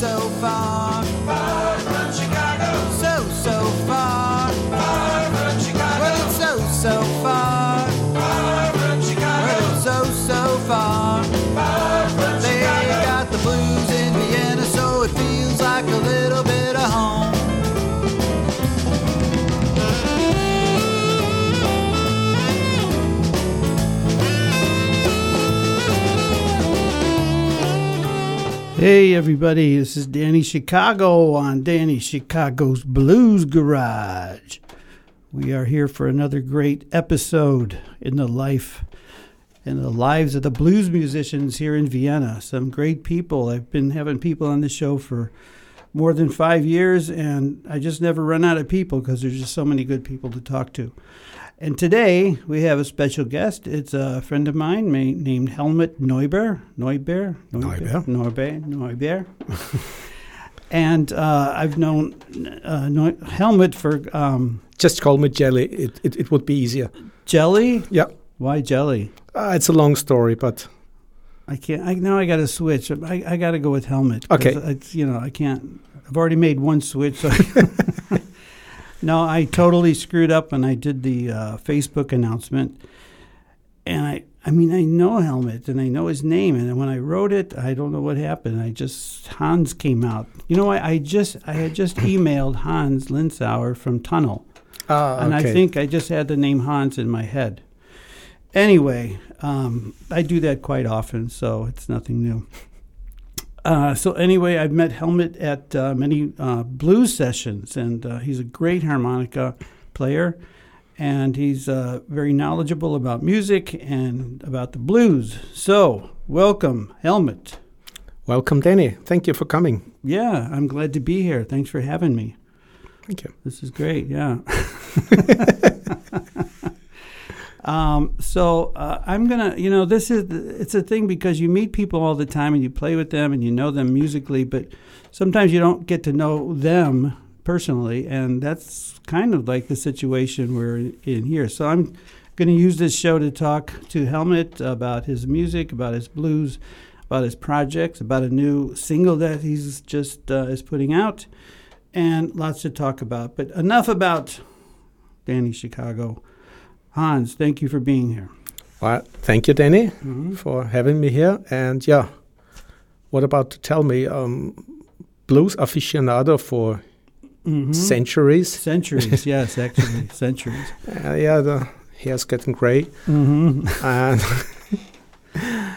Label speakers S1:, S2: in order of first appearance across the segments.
S1: so far.
S2: Hey everybody, this is Danny Chicago on Danny Chicago's Blues Garage. We are here for another great episode in the life and the lives of the blues musicians here in Vienna. Some great people. I've been having people on the show for more than five years, and I just never run out of people because there's just so many good people to talk to. And today we have a special guest. It's a friend of mine ma- named Helmut Neuber. Neuber?
S3: Neuber.
S2: Neuber. Neuber. and uh, I've known uh, Neu- Helmut for um,
S3: Just call me Jelly. It, it, it would be easier.
S2: jelly.
S3: Yeah.
S2: Why jelly?
S3: Uh, it's a long story, but
S2: I can't. I now I got to switch. I, I got to go with Helmut.
S3: Okay.
S2: It's you know I can't. I've already made one switch. So no, I totally screwed up when I did the uh, Facebook announcement, and I. I mean, I know Helmut and I know his name, and when I wrote it, I don't know what happened. I just Hans came out. You know, I, I just I had just emailed Hans Linsauer from Tunnel,
S3: uh,
S2: and I think I just had the name Hans in my head. Anyway, um, I do that quite often, so it's nothing new. Uh, so anyway, I've met Helmut at uh, many uh, blues sessions, and uh, he's a great harmonica player, and he's uh, very knowledgeable about music and about the blues. So welcome, Helmut.
S3: welcome, Danny. Thank you for coming.
S2: Yeah, I'm glad to be here. Thanks for having me.
S3: Thank you.
S2: This is great. Yeah. um, so uh, I'm gonna, you know, this is it's a thing because you meet people all the time and you play with them and you know them musically, but sometimes you don't get to know them personally, and that's kind of like the situation we're in here. So I'm going to use this show to talk to Helmut about his music, about his blues, about his projects, about a new single that he's just uh, is putting out and lots to talk about. But enough about Danny Chicago. Hans, thank you for being here.
S3: Well, thank you, Danny,
S2: Mm-hmm.
S3: for having me here. And yeah, what about to tell me? Um, blues aficionado for
S2: Mhm.
S3: centuries.
S2: Centuries, yes, actually, centuries.
S3: Uh, yeah, the hair's getting gray.
S2: Mm-hmm.
S3: and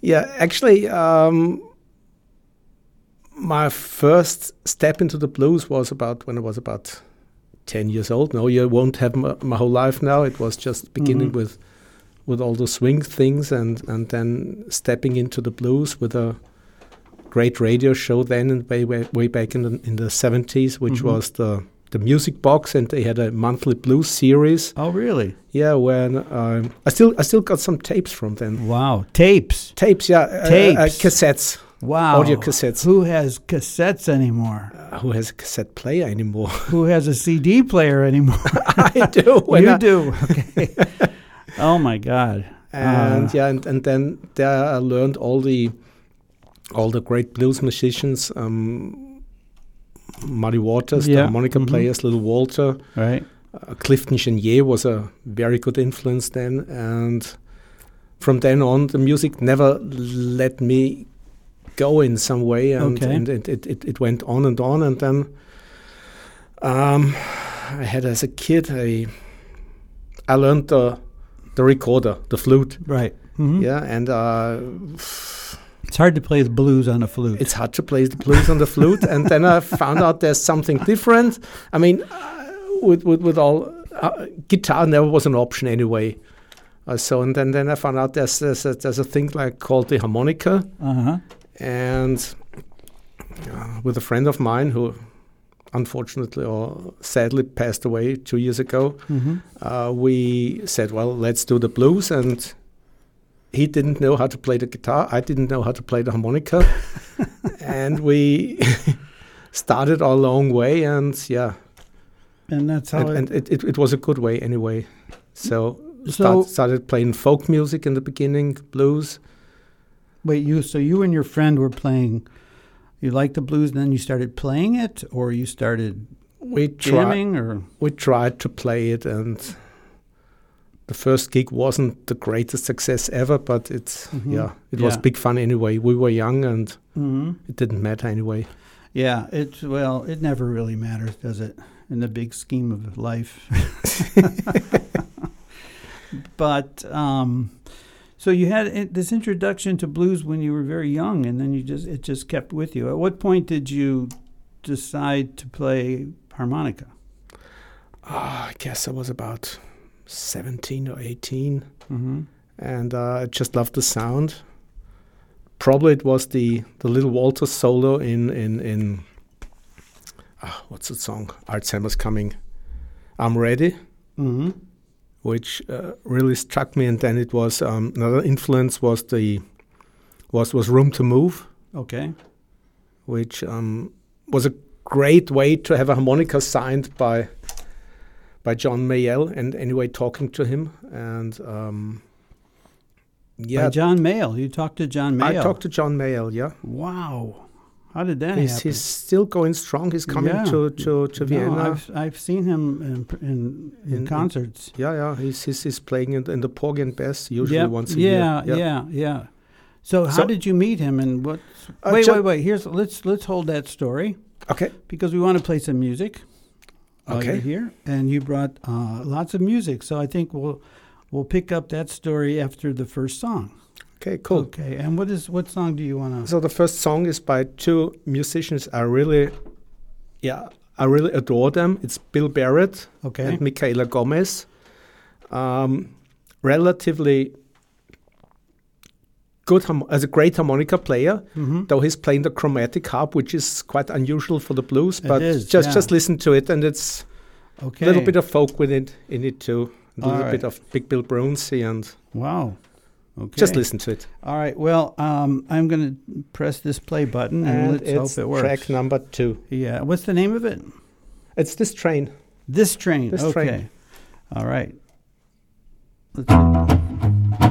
S3: yeah, actually, um, my first step into the blues was about when I was about ten years old. No, you won't have my, my whole life now. It was just beginning
S2: Mhm.
S3: with with all the swing things, and and then stepping into the blues with a great radio show then and way way, way back in the in the seventies, which
S2: Mhm.
S3: was the the music box, and they had a monthly blues series.
S2: Oh, really?
S3: Yeah, when um, I still I still got some tapes from then.
S2: Wow. Tapes.
S3: Tapes, yeah, uh,
S2: Tapes.
S3: uh, cassettes.
S2: Wow.
S3: Audio cassettes.
S2: Who has cassettes anymore?
S3: Uh, who has a cassette player anymore?
S2: Who has a CD player anymore?
S3: I do.
S2: you
S3: I-
S2: do. Okay. oh my God.
S3: And
S2: Uh,
S3: yeah, and, and then there I learned all the all the great blues musicians. Um, Muddy Waters, the
S2: Yeah,
S3: harmonica
S2: mhm.
S3: players, Little Walter,
S2: Right.
S3: uh, Clifton Chenier was a very good influence then, and from then on, the music never let me go in some way, and,
S2: Okay.
S3: and it, it, it, it went on and on, and then um, I had as a kid a I learned the the recorder, the flute,
S2: Right. Mhm.
S3: yeah, and uh,
S2: It's hard to play the blues on a flute.
S3: it's hard to play the blues on the flute, and then I found out there's something different. I mean, uh, with with with all uh, guitar never was an option anyway. Uh, so and then then I found out there's there's a, there's a thing like called the harmonica,
S2: uh huh.
S3: And uh, with a friend of mine who unfortunately or sadly passed away two years ago,
S2: Mm-hmm.
S3: uh, we said, well, let's do the blues. And he didn't know how to play the guitar. I didn't know how to play the harmonica. and we started our long way. And yeah,
S2: And that's how
S3: and,
S2: it,
S3: and it, it, it was a good way anyway. So,
S2: So-
S3: start, started playing folk music in the beginning, blues.
S2: Wait, you so you and your friend were playing You liked the blues, and then you started playing it, or you started
S3: We
S2: jamming, or
S3: we tried to play it and the first gig wasn't the greatest success ever but it's
S2: Mhm.
S3: yeah it was big fun anyway we were young and
S2: Mhm.
S3: it didn't matter anyway
S2: yeah, it's well, it never really matters, does it, in the big scheme of life? but um, so you had this introduction to blues when you were very young, and then you just it just kept with you. At what point did you decide to play harmonica?
S3: Ah, i guess i was about 17 or 18
S2: Mm-hmm.
S3: and uh, i just loved the sound probably it was the the little walter solo in in in ah, what's the song alzheimer's coming i'm ready
S2: Mm-hmm.
S3: Which uh, really struck me. And then it was um, another influence was the was was Room to Move,
S2: Okay.
S3: which um, was a great way to have a harmonica signed by by John Mayall. And anyway, talking to him and um,
S2: Yeah.
S3: yeah,
S2: John Mayall. You talked to John Mayall.
S3: I talked to John Mayall. Yeah,
S2: Wow. How did that
S3: he's,
S2: happen?
S3: he's still going strong. He's coming
S2: Yeah.
S3: to to to
S2: No,
S3: Vienna.
S2: I've I've seen him in in, in,
S3: In-
S2: concerts.
S3: yeah, yeah, he's, he's he's playing in, in the Porgy and Bess usually
S2: Yep.
S3: once a
S2: yeah,
S3: year.
S2: Yeah, yeah, yeah. So how did you meet him and what?
S3: Uh,
S2: wait, wait, wait. Here's let's let's hold that story
S3: Okay.
S2: because we want to play some music.
S3: Okay.
S2: here, and you brought uh, lots of music, so I think we'll we'll pick up that story after the first song.
S3: Okay. Cool.
S2: Okay. And what is what song do you want to?
S3: So the first song is by two musicians I really, yeah, I really adore them. It's Bill Barrett
S2: Okay.
S3: and Michaela Gomez. Um, relatively good as a great harmonica player,
S2: hmm
S3: though he's playing the chromatic harp, which is quite unusual for the blues.
S2: It
S3: But
S2: is,
S3: just
S2: yeah.
S3: just listen to it, and it's
S2: Okay.
S3: a little bit of folk with it in it too. A little
S2: right.
S3: bit of Big Bill Broonzy, and
S2: wow. Okay.
S3: just listen to it.
S2: All right. Well, um, I'm going to press this play button and,
S3: And
S2: let's hope it works.
S3: track number two.
S2: Yeah. What's the name of it?
S3: It's this train.
S2: This train.
S3: This
S2: okay.
S3: train.
S2: All right. Let's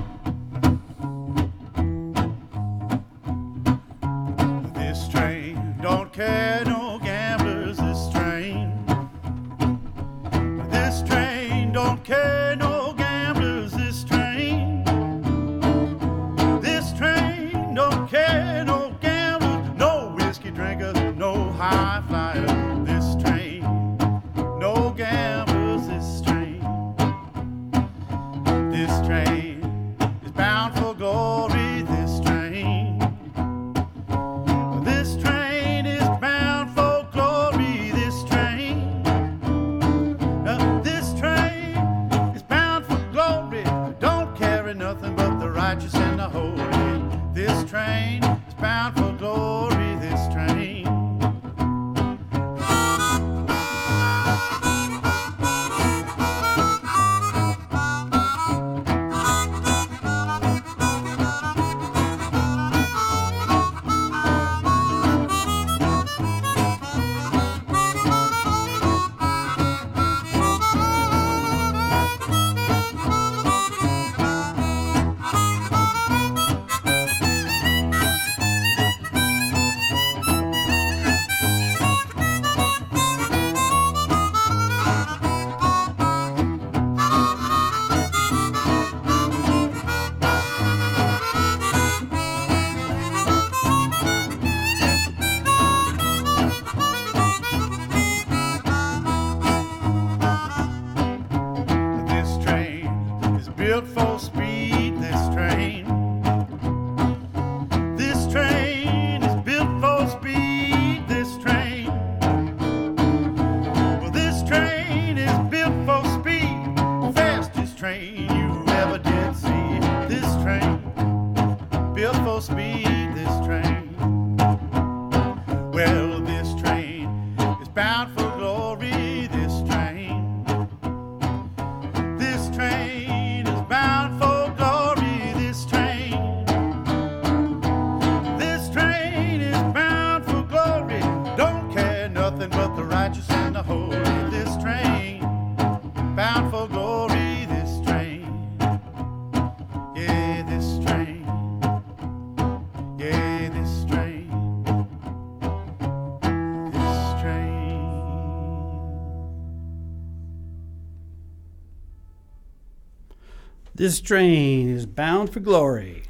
S4: This train is bound for glory.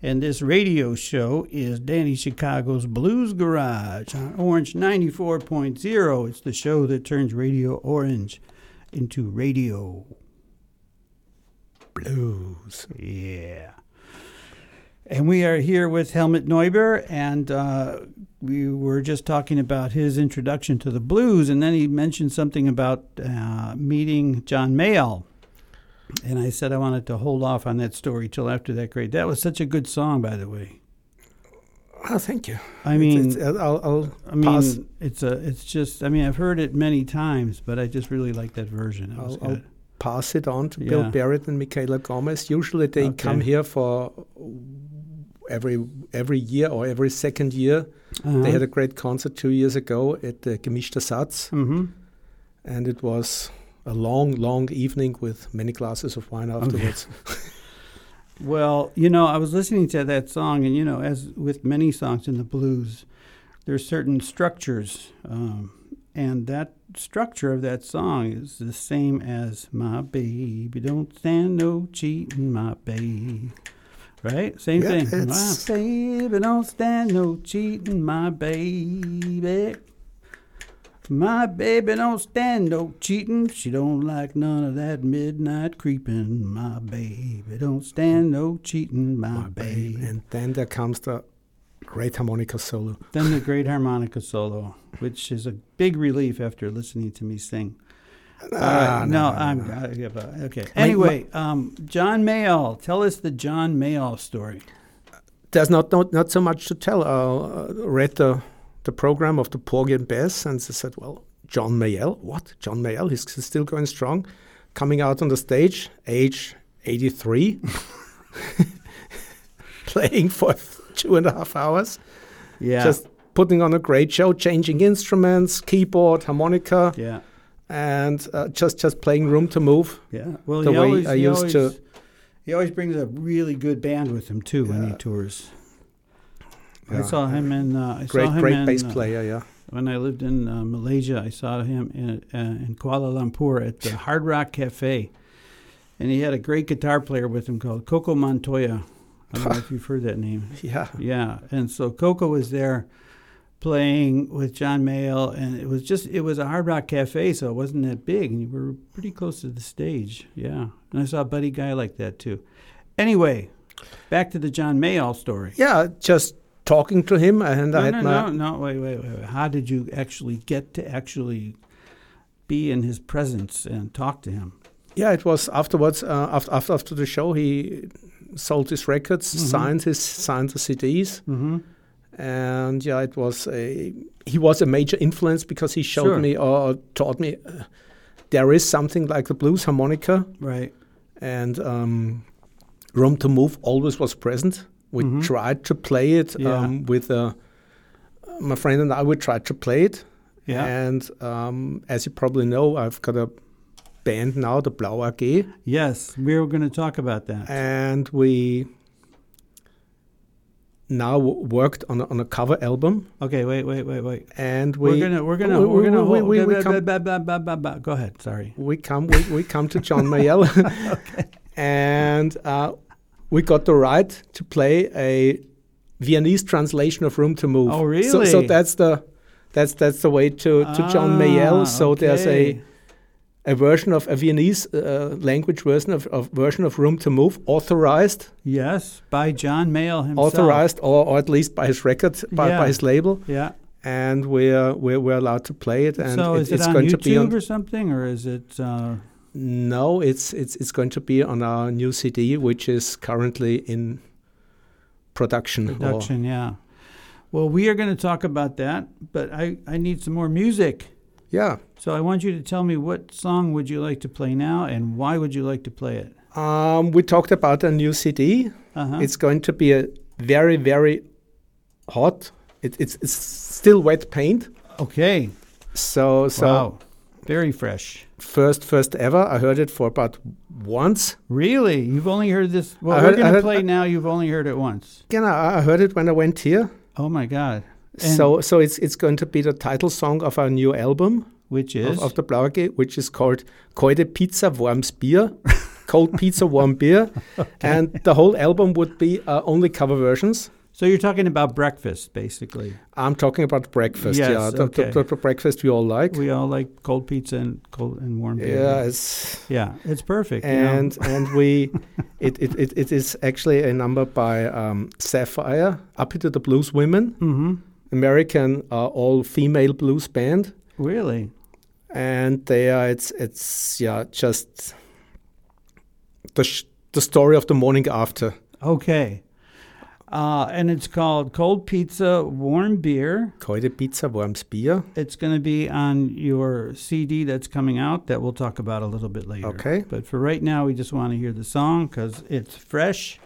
S4: And this
S2: radio show is Danny Chicago's Blues Garage on Orange 94.0. It's the show that turns Radio Orange into radio
S3: Blues.
S2: Yeah. And we are here with Helmut Neuber, and uh, we were just talking about his introduction to the blues, and then he mentioned something about uh, meeting John Mayall. And I said I wanted to hold off on that story till after that grade. That was such a good song, by the way.
S3: Oh, thank you.
S2: I mean,
S3: It's- it's- I'll, I'll
S2: I mean,
S3: pass.
S2: it's a, it's just. I mean, I've heard it many times, but I just really like that version.
S3: I'll, I'll pass it on to Bill Barrett and Michaela Gomez. Usually they
S2: Okay.
S3: come here for every every year or every second year.
S2: Uh-huh.
S3: They had a great concert two years ago at the Gemischter Satz,
S2: hmm
S3: and it was a long, long evening with many glasses of wine afterwards.
S2: Well, you know, I was listening to that song, and you know, as with many songs in the blues, there's certain structures, um, and that structure of that song is the same as "My baby don't stand no cheating, my baby." Right, same
S3: Yeah,
S2: thing. My baby don't stand no cheating, my baby. My baby don't stand no cheating. She don't like none of that midnight creeping. My baby don't stand no cheating. My,
S3: My
S2: baby.
S3: babe. And then there comes the great harmonica solo.
S2: Then the great harmonica solo, which is a big relief after listening to me sing. All
S3: Ah,
S2: right, no, I'm I give up. okay. Anyway, um, John Mayall, tell us the John Mayall story.
S3: There's not not, not so much to tell. I uh, read the the program of the Porgy and Bess, and they said, "Well, John Mayall, what? John Mayall? He's still going strong, coming out on the stage, age 83, playing for two and a half hours,
S2: Yeah,
S3: just putting on a great show, changing instruments, keyboard, harmonica,
S2: yeah,
S3: and uh, just just playing room to move.
S2: yeah. Well,
S3: The
S2: he
S3: way
S2: always,
S3: I used
S2: always,
S3: to-
S2: He always brings a really good band with him too when he tours. I saw him in. Uh, I
S3: Great,
S2: saw him
S3: great
S2: in,
S3: bass
S2: uh,
S3: player, yeah.
S2: when I lived in uh, Malaysia, I saw him in, uh, in Kuala Lumpur at the Hard Rock Cafe, and he had a great guitar player with him called Coco Montoya. I don't know if you've heard that name.
S3: Yeah.
S2: Yeah, and so Coco was there playing with John Mayall, and it was just it was a Hard Rock Cafe, so it wasn't that big, and you were pretty close to the stage. Yeah, and I saw Buddy Guy like that too. Anyway, back to the John Mayall story.
S3: Yeah, just talking to him, and I
S2: No,
S3: had
S2: no,
S3: my
S2: no, no, wait, wait, wait, wait. How did you actually get to actually be in his presence and talk to him?
S3: yeah. It was afterwards. Uh, after, after after the show, he sold his records,
S2: Mhm.
S3: signed his signed the CDs,
S2: Mm-hmm.
S3: and yeah, it was a he was a major influence because he showed
S2: Sure.
S3: me or taught me uh, there is something like the blues harmonica,
S2: Right.
S3: and um, room to move always was present. We
S2: Mhm.
S3: tried to play it
S2: Yeah.
S3: um, with uh, my friend and I. We tried to play it.
S2: Yeah.
S3: And um, as you probably know, I've got a band now, the Blau AG,
S2: yes, we were going to talk about that.
S3: and we now w- worked on a, on a cover album,
S2: Okay, wait, wait, wait, wait.
S3: and we
S2: We, are gonna, we're gonna,
S3: we-
S2: we're gonna.
S3: we- we- we
S2: ba-
S3: come-
S2: ba- ba- ba- ba- ba- Go ahead. Sorry.
S3: we come we, we come to John Mayall, and uh, we got the right to play a Viennese translation of Room to Move.
S2: Oh,
S3: So, so that's the that's that's the way to to John Mayall.
S2: Ah,
S3: So there's a a version of a Viennese uh, language version of, of version of Room to Move, authorized,
S2: yes by John Mayall himself.
S3: authorized, or, or at least by his record, by,
S2: Yeah.
S3: by his label,
S2: Yeah.
S3: and we're we're, we're allowed to play it. And
S2: so
S3: it-
S2: is it
S3: it's
S2: on
S3: going
S2: YouTube
S3: to be on.
S2: or something, or is it? Uh,
S3: No, it's it's it's going to be on our new CD, which is currently in production. or-
S2: production? Yeah. Well, we are going to talk about that, but I I need some more music.
S3: yeah.
S2: So I want you to tell me what song would you like to play now, and why would you like to play it?
S3: Um, we talked about a new CD.
S2: Uh-huh.
S3: It's going to be a very very hot. It, it's it's still wet paint.
S2: okay.
S3: So so
S2: wow. Very fresh.
S3: First first ever. I heard it for about once.
S2: Really? You've only heard this? Well,
S3: I
S2: we're going to
S3: heard-
S2: play now. You've only heard it once.
S3: Again, I, I heard it when I went here.
S2: Oh my God! And-
S3: so so it's it's going to be the title song of our new album
S2: Which is
S3: of, of the Blau AG, which is called Koide Pizza Worms Bier. cold pizza, warm beer, and the whole album would be uh, only cover versions.
S2: So you're talking about breakfast, basically.
S3: I'm talking about breakfast.
S2: Yes,
S3: yeah, the,
S2: okay.
S3: the, the breakfast we all like.
S2: We all like cold pizza and cold and warm beer.
S3: yeah, it's
S2: yeah, it's perfect. you know.
S3: and and we it, it, it, it is actually a number by um, Saffire, Up to the Blues Women,
S2: Mhm.
S3: American uh, all female blues band,
S2: really,
S3: and they are it's it's yeah just the sh- the story of the morning after.
S2: okay. Uh, and it's called Cold Pizza, Warm Beer.
S3: Kalte Pizza, warmes Bier.
S2: It's going to be on your CD that's coming out that we'll talk about a little bit later.
S3: Okay.
S2: But for right now, we just want to hear the song because it's fresh.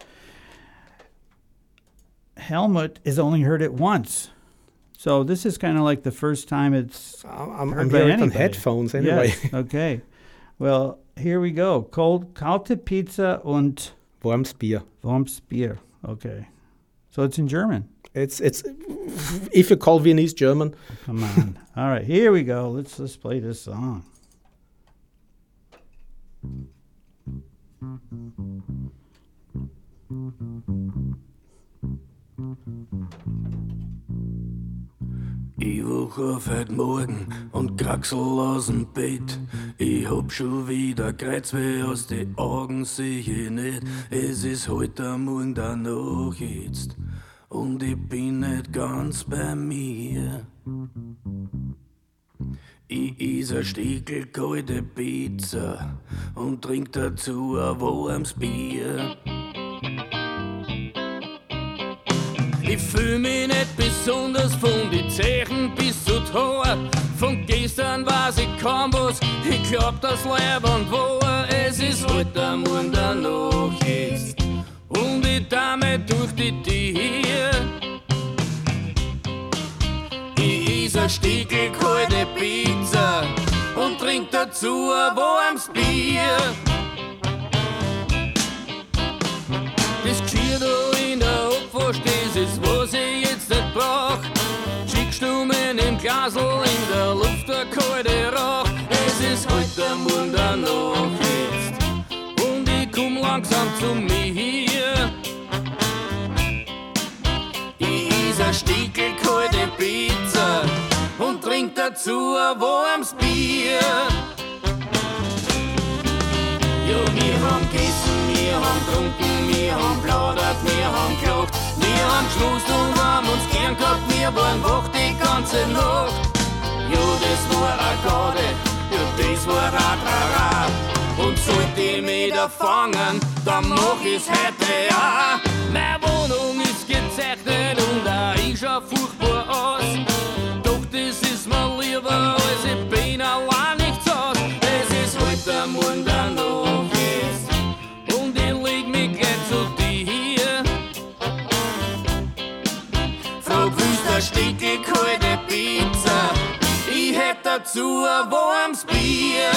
S2: Helmut has only heard it once. So this is kind of like the first time it's
S3: I'm, I'm,
S2: Heard
S3: I'm
S2: by
S3: hearing on headphones anyway.
S2: Yes, okay. Well, here we go. Cold kalte Pizza und
S3: warmes Bier.
S2: warmes Bier. Okay. So it's in German.
S3: It's it's if you call Viennese German,
S2: Come on. All right, here we go. Let's let's play this song.
S5: Ich wach auf heute Morgen und kraxel aus dem Bett. Ich hab schon wieder Kreuzweh aus den Augen, seh ich nicht. Es ist heute Morgen danach jetzt und ich bin nicht ganz bei mir. Ich is a Stickel kalte Pizza und trink dazu ein warmes Bier. Ich fühl mich nicht besonders von die Zechen bis zu Tor. Von gestern weiß ich kaum was, ich glaub das Leiband war. Es ist heute am Morgen danach jetzt und ich damit durch die Tier. Ich is a Stickel kalte Pizza und trink dazu ein warmes Bier. Das Geschirr das ist was ich jetzt nicht brauch. Schickstummen im Glasl, in der Luft der kalte Rauch. Es ist heute Morgen danach jetzt und ich komm langsam zu mir. Ich is a Stickel kalte Pizza und trink dazu ein warmes Bier. Ja, wir haben gegessen, wir haben getrunken, wir haben plaudert, wir haben gelacht, wir haben geschmust und haben uns gern gehabt, wir waren wach die ganze Nacht. Ja, das war a Garde, ja, das war a Trara. Und sollte ich mich da fangen, dann mach ich's heute ja. Meine Wohnung ist gezeichnet und auch ich schau furchtbar aus. Doch das ist mir lieber, Ich hätt dazu ein warmes Bier.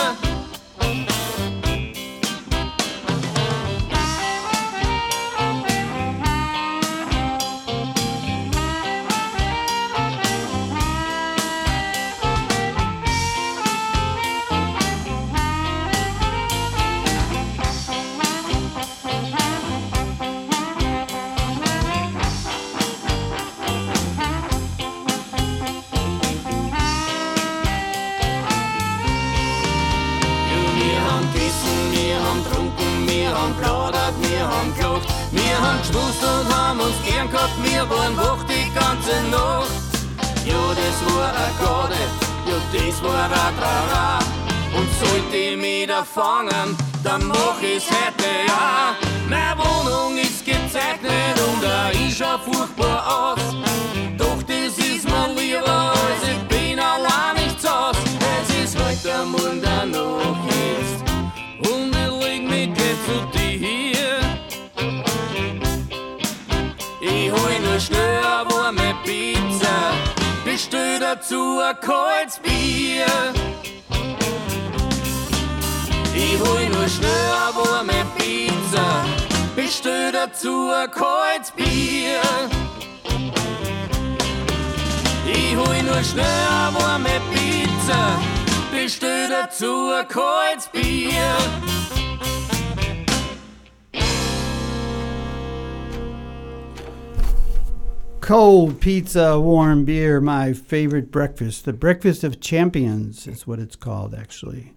S5: Pizza,
S2: warm beer, my favorite breakfast. The breakfast of champions is what it's called, actually.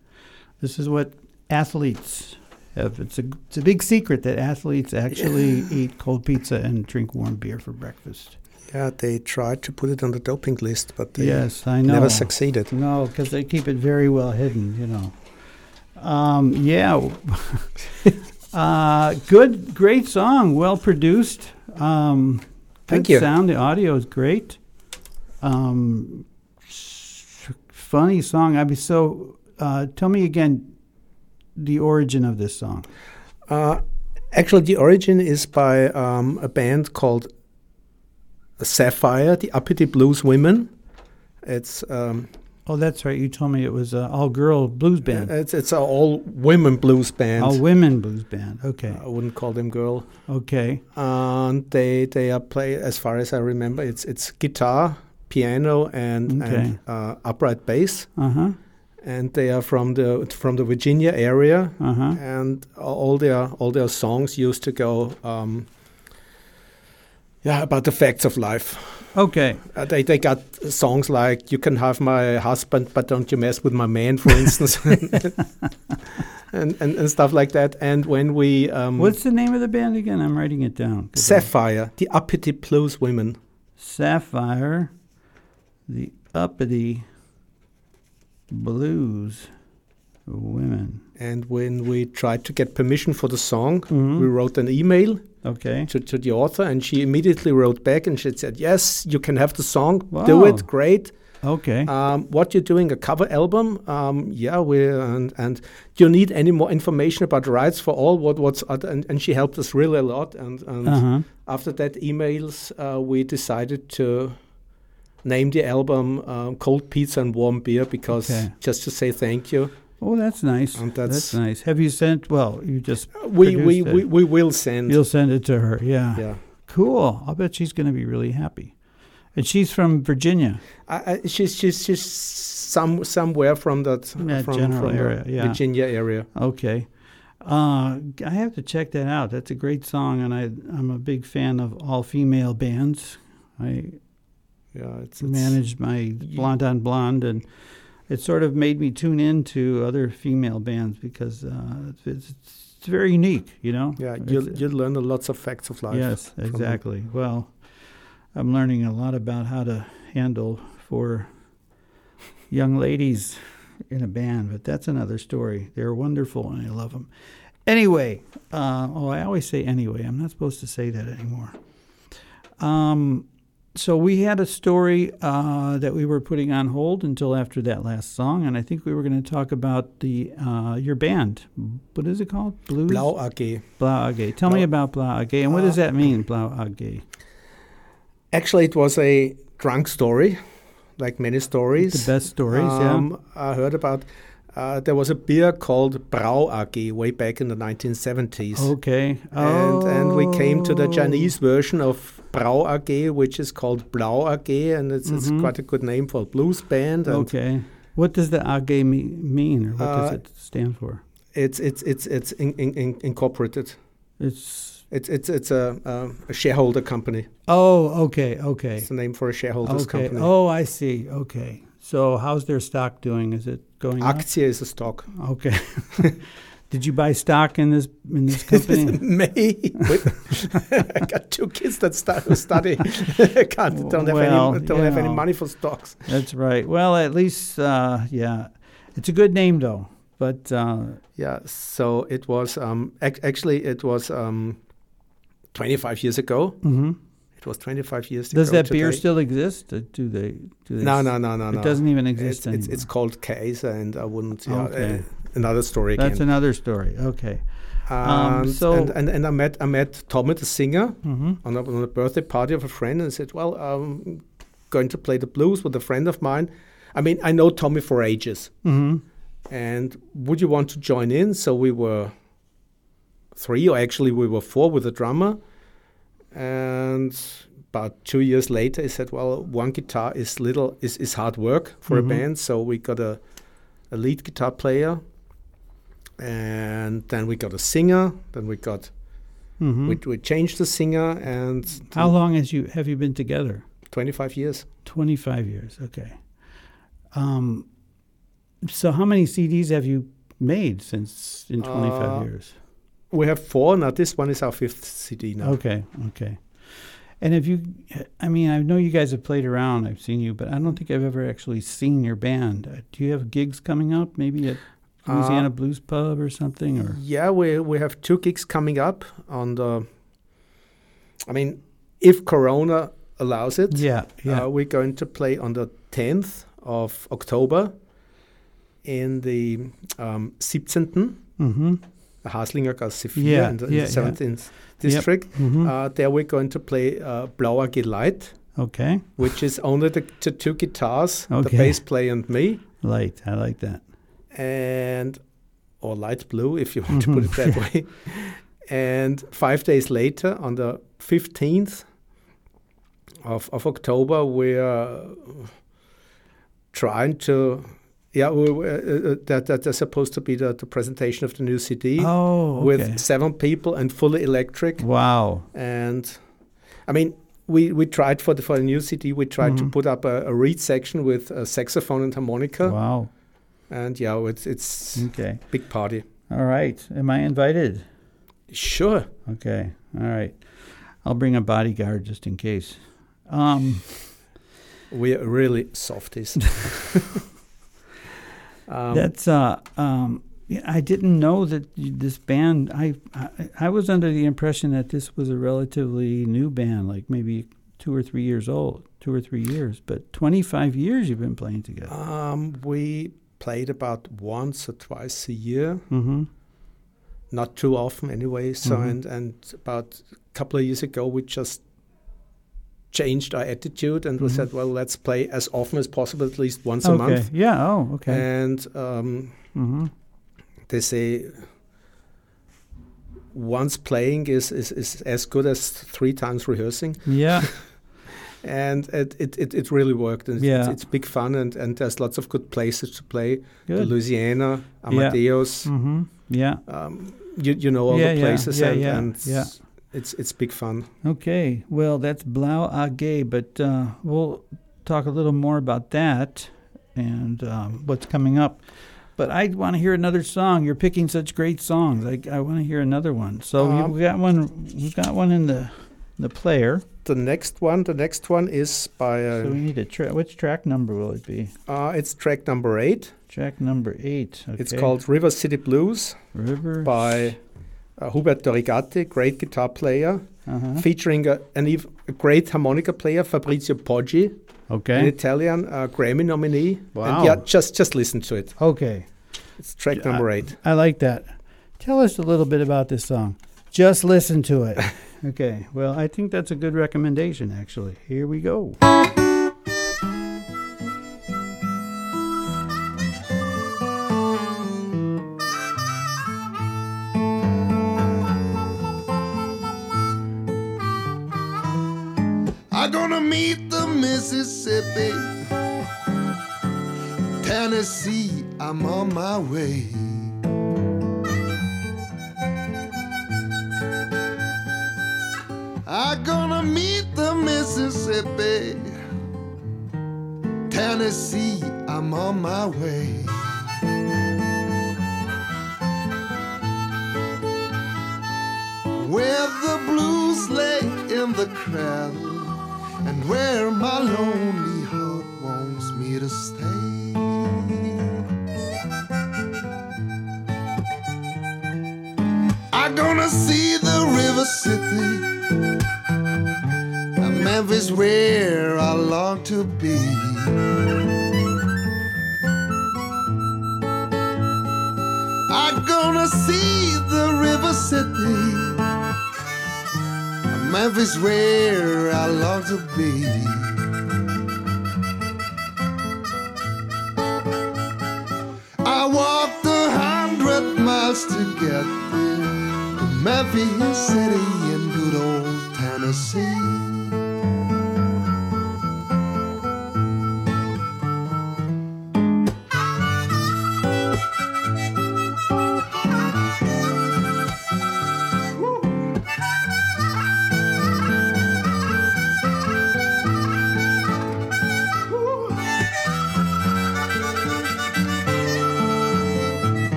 S2: This is what athletes have. It's a, it's a big secret that athletes actually eat cold pizza and drink warm beer for breakfast.
S3: Yeah, they tried to put it on the doping list, but they
S2: yes, I know.
S3: never succeeded.
S2: No, because they keep it very well hidden, you know. Um, yeah. uh, good, great song. Well produced. Um,
S3: Thank
S2: good
S3: you.
S2: sound. The audio is great. Um, funny song. I'd be so. Uh, tell me again the origin of this song.
S3: Uh, actually, the origin is by um, a band called Saffire, the Uppity Blues Women. It's um,
S2: Oh, that's right. You told me it was an all-girl blues band,
S3: it's it's an all women blues band.
S2: all women blues band. Okay,
S3: I wouldn't call them girl.
S2: okay,
S3: And they they are play as far as I remember. It's it's guitar, piano, and,
S2: Okay.
S3: and uh, upright bass.
S2: uh huh,
S3: And they are from the from the Virginia area.
S2: uh huh.
S3: and all their all their songs used to go um, yeah about the facts of life
S2: Okay,
S3: uh, they, they got songs like you can have my husband but don't you mess with my man for instance and, and, and stuff like that and when we um,
S2: what's the name of the band again? I'm writing it down. 'cause I-
S3: saffire the uppity blues women
S2: Saffire, the uppity blues women.
S3: And when we tried to get permission for the song
S2: Mhm.
S3: we wrote an email
S2: Okay.
S3: to, to the author and she immediately wrote back and she said yes you can have the song do it great
S2: Okay.
S3: Um, what you're doing a cover album? Um, yeah, we and and do you need any more information about rights for all? What what's other, and, and she helped us really a lot. And and
S2: Uh huh.
S3: after that emails, uh, we decided to name the album um, "Cold Pizza and Warm Beer" because
S2: Okay.
S3: just to say thank you.
S2: Oh, that's nice.
S3: And
S2: that's,
S3: that's-
S2: nice. Have you sent? Well, you just
S3: We we,
S2: produced
S3: we, we will send.
S2: You'll send it to her. Yeah.
S3: yeah.
S2: Cool. I'll bet she's going to be really happy. And she's from Virginia.
S3: I, I, she's she's she's some somewhere from that
S2: That
S3: from,
S2: general
S3: from the
S2: area, yeah.
S3: Virginia area.
S2: Okay. Uh, I have to check that out. That's a great song, and I I'm a big fan of all female bands. I
S3: Yeah, it's, it's
S2: managed my Blonde on Blonde, and it sort of made me tune into other female bands because uh, it's, it's very unique, you know.
S3: Yeah, you you learn lots of facts of life.
S2: Yes, exactly. Well, I'm learning a lot about how to handle for young ladies in a band, but that's another story. They're wonderful and I love them. Anyway, uh, oh, I always say anyway. I'm not supposed to say that anymore. Um, so we had a story uh, that we were putting on hold until after that last song, and I think we were going to talk about the uh, your band. What is it called? Blues.
S3: Blau AG.
S2: Blau AG. Tell me about Blau AG, and what does that mean, Blau AG?
S3: Actually, it was a drunk story, like many stories.
S2: The best stories,
S3: Um, I heard about. Uh, there was a beer called Brau AG way back in the 1970s.
S2: yeah. Okay.
S3: And, and we came to the
S2: Oh.
S3: Chinese version of Brau AG, which is called Blau AG, and it's, it's
S2: Mhm.
S3: quite a good name for a blues band. And
S2: Okay. What does the AG mean, or what does
S3: Uh,
S2: it stand for?
S3: it's it's it's it's in, in, in incorporated.
S2: It's
S3: It's it's it's a, a shareholder company.
S2: oh, okay, okay,
S3: It's the name for a shareholders
S2: okay.
S3: company.
S2: Oh, I see. Okay. So how's their stock doing? Is it going up?
S3: Aktie is a stock.
S2: Okay. Did you buy stock in this in this company?
S3: May. I got two kids that who study. Can't don't have
S2: Well,
S3: any don't have any money for stocks.
S2: That's right. Well, at least, uh, yeah, it's a good name though. But uh,
S3: Yeah. So it was um, ac- actually it was um, 25 years ago.
S2: mhm.
S3: It was 25 years
S2: does
S3: ago.
S2: that beer still exist? Uh, Do they? Do they
S3: No, no, no, no,
S2: It
S3: no.
S2: doesn't even exist
S3: it's,
S2: anymore.
S3: it's called Kaiser, and I wouldn't. Yeah,
S2: Okay.
S3: uh, another story
S2: That's
S3: again.
S2: another story. Okay.
S3: and,
S2: so-
S3: and, and and I met I met Tommy the singer
S2: hmm
S3: on a, on a birthday party of a friend, and I said, "Well, I'm going to play the blues with a friend of mine. I mean, I know Tommy for ages,
S2: hmm
S3: and would you want to join in?" So we were three, or actually we were four with a drummer, and about two years later, he said, "Well, one guitar is little is, is hard work for
S2: Mhm.
S3: a band, so we got a a lead guitar player, and then we got a singer, then we got
S2: Mhm.
S3: We, we changed the singer, and
S2: How long has you have you been together?
S3: 25 years.
S2: 25 years. Okay. Um, so how many CDs have you made since in 25
S3: Uh,
S2: years?
S3: We have four now. This one is our fifth CD now.
S2: Okay. Okay. And have you, I mean, I know you guys have played around. I've seen you, but I don't think I've ever actually seen your band. Uh, do you have gigs coming up? Maybe at Louisiana
S3: Uh,
S2: Blues Pub or something? Or
S3: Yeah, we we have two gigs coming up on the. I mean, if Corona allows it,
S2: yeah, yeah.
S3: uh, we're going to play on the 10th of October in the um, 17.
S2: mm-hmm.
S3: Haslinger Gasse 4
S2: Yeah,
S3: in the,
S2: yeah,
S3: in the
S2: yeah.
S3: 17th district.
S2: Mm-hmm.
S3: Uh, there we're going to play uh, Blau AG Light,
S2: okay.
S3: which is only the, the two guitars, the bass player and me,
S2: Light. I like that.
S3: And or light blue if you want to put it that way. And five days later, on the 15th of, of October, we're trying to. Yeah, we, we- uh, uh, that, that that's supposed to be the, the presentation of the new CD
S2: Oh, okay.
S3: with seven people and fully electric.
S2: wow.
S3: And I mean, we, we tried for the for the new CD, we tried to
S2: Mhm.
S3: put up a, a reed section with a saxophone and harmonica,
S2: Wow.
S3: And yeah, it's it's
S2: Okay.
S3: big party.
S2: All right. Am I invited?
S3: Sure.
S2: Okay. All right. I'll bring a bodyguard just in case. Um,
S3: We are really softies. um,
S2: that's uh um I didn't know that this band I, I I was under the impression that this was a relatively new band like maybe 2 or 3 years old, 2 or 3 years, but 25 years you've been playing together.
S3: um, we played about once or twice a year,
S2: Mhm.
S3: not too often anyway. So
S2: Mhm.
S3: and and about a couple of years ago, we just changed our attitude and we
S2: Mhm.
S3: said, well, let's play as often as possible, at least once a month.
S2: Yeah, oh, okay.
S3: And um,
S2: mhm.
S3: they say once playing is, is, is as good as three times rehearsing.
S2: Yeah.
S3: And it, it, it, it really worked. And it's,
S2: Yeah.
S3: it's, it's big fun and, and there's lots of good places to play. The
S2: Good.
S3: Louisiana, Amadeus,
S2: Mhm. Yeah.
S3: um, you, you know all
S2: Yeah,
S3: the places
S2: yeah,
S3: and,
S2: yeah,
S3: and
S2: yeah.
S3: it's it's big fun.
S2: Okay, well, that's Blau AG, but uh, we'll talk a little more about that and um, what's coming up. But I want to hear another song. You're picking such great songs. I, I want to hear another one. So
S3: Um,
S2: we got one. We got one in the the player.
S3: The next one, the next one is by
S2: So we need a track. Which track number will it be?
S3: uh, it's track number eight.
S2: Track number eight. Okay.
S3: It's called River City Blues
S2: River.
S3: by uh, Hubert Dorigatti, great guitar player,
S2: Uh-huh.
S3: featuring a, an ev- a great harmonica player, Fabrizio Poggi, an Italian uh, Grammy nominee.
S2: Wow.
S3: And yeah, just just listen to it.
S2: Okay.
S3: It's track number eight.
S2: I like that. Tell us a little bit about this song. Just listen to it. okay. Well, I think that's a good recommendation, actually. Here we go.
S6: I'm gonna meet the Mississippi. Tennessee, I'm on my way. Tennessee, I'm on my way. Where the blues lay in the cradle, and where my lonely heart wants me to stay. I'm gonna see the river city, Memphis where I long to be. I'm gonna see the river city. Memphis where I long to be. I walked a hundred miles to get there Memphis City in good old Tennessee.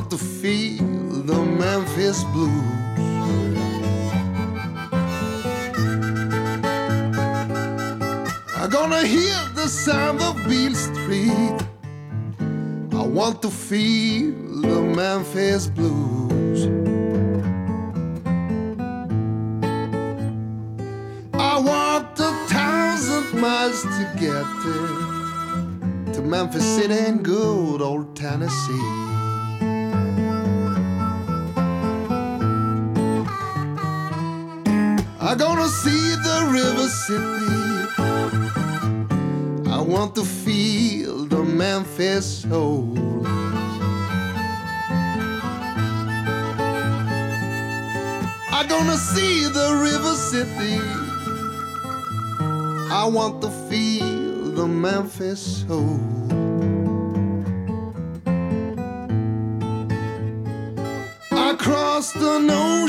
S6: Want to feel the Memphis blues. I'm gonna hear the sound of Beale Street. I want to feel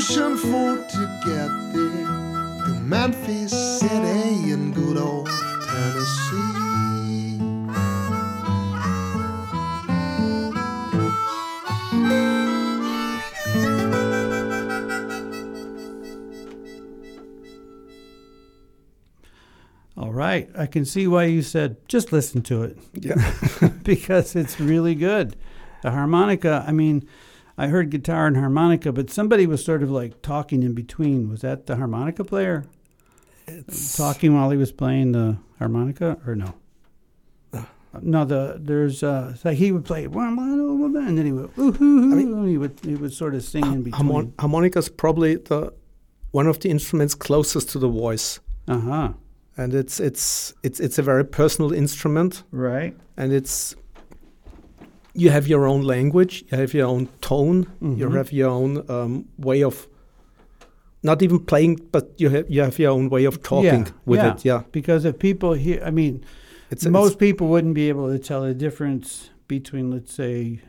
S6: ocean for to get there to Memphis City in good old Tennessee.
S2: All right. I can see why you said just listen to it
S3: Yeah.
S2: because it's really good. The harmonica, I mean, I heard guitar and harmonica, but somebody was sort of like talking in between. Was that the harmonica player? talking while he was playing the harmonica or no? No, the there's uh like he would play and then he would ooh, hoo, and he would he would sort of sing in between.
S3: Harmon- harmonica is probably the one of the instruments closest to the voice,
S2: Uh huh.
S3: and it's it's it's it's a very personal instrument,
S2: Right.
S3: and it's you have your own language, you have your own tone, you
S2: Mhm.
S3: have your own um, way of not even playing, but you have you have your own way of talking
S2: Yeah,
S3: with
S2: yeah.
S3: it. Yeah,
S2: Because if people hear, I mean,
S3: it's
S2: most
S3: it's,
S2: people wouldn't be able to tell the difference between, let's say,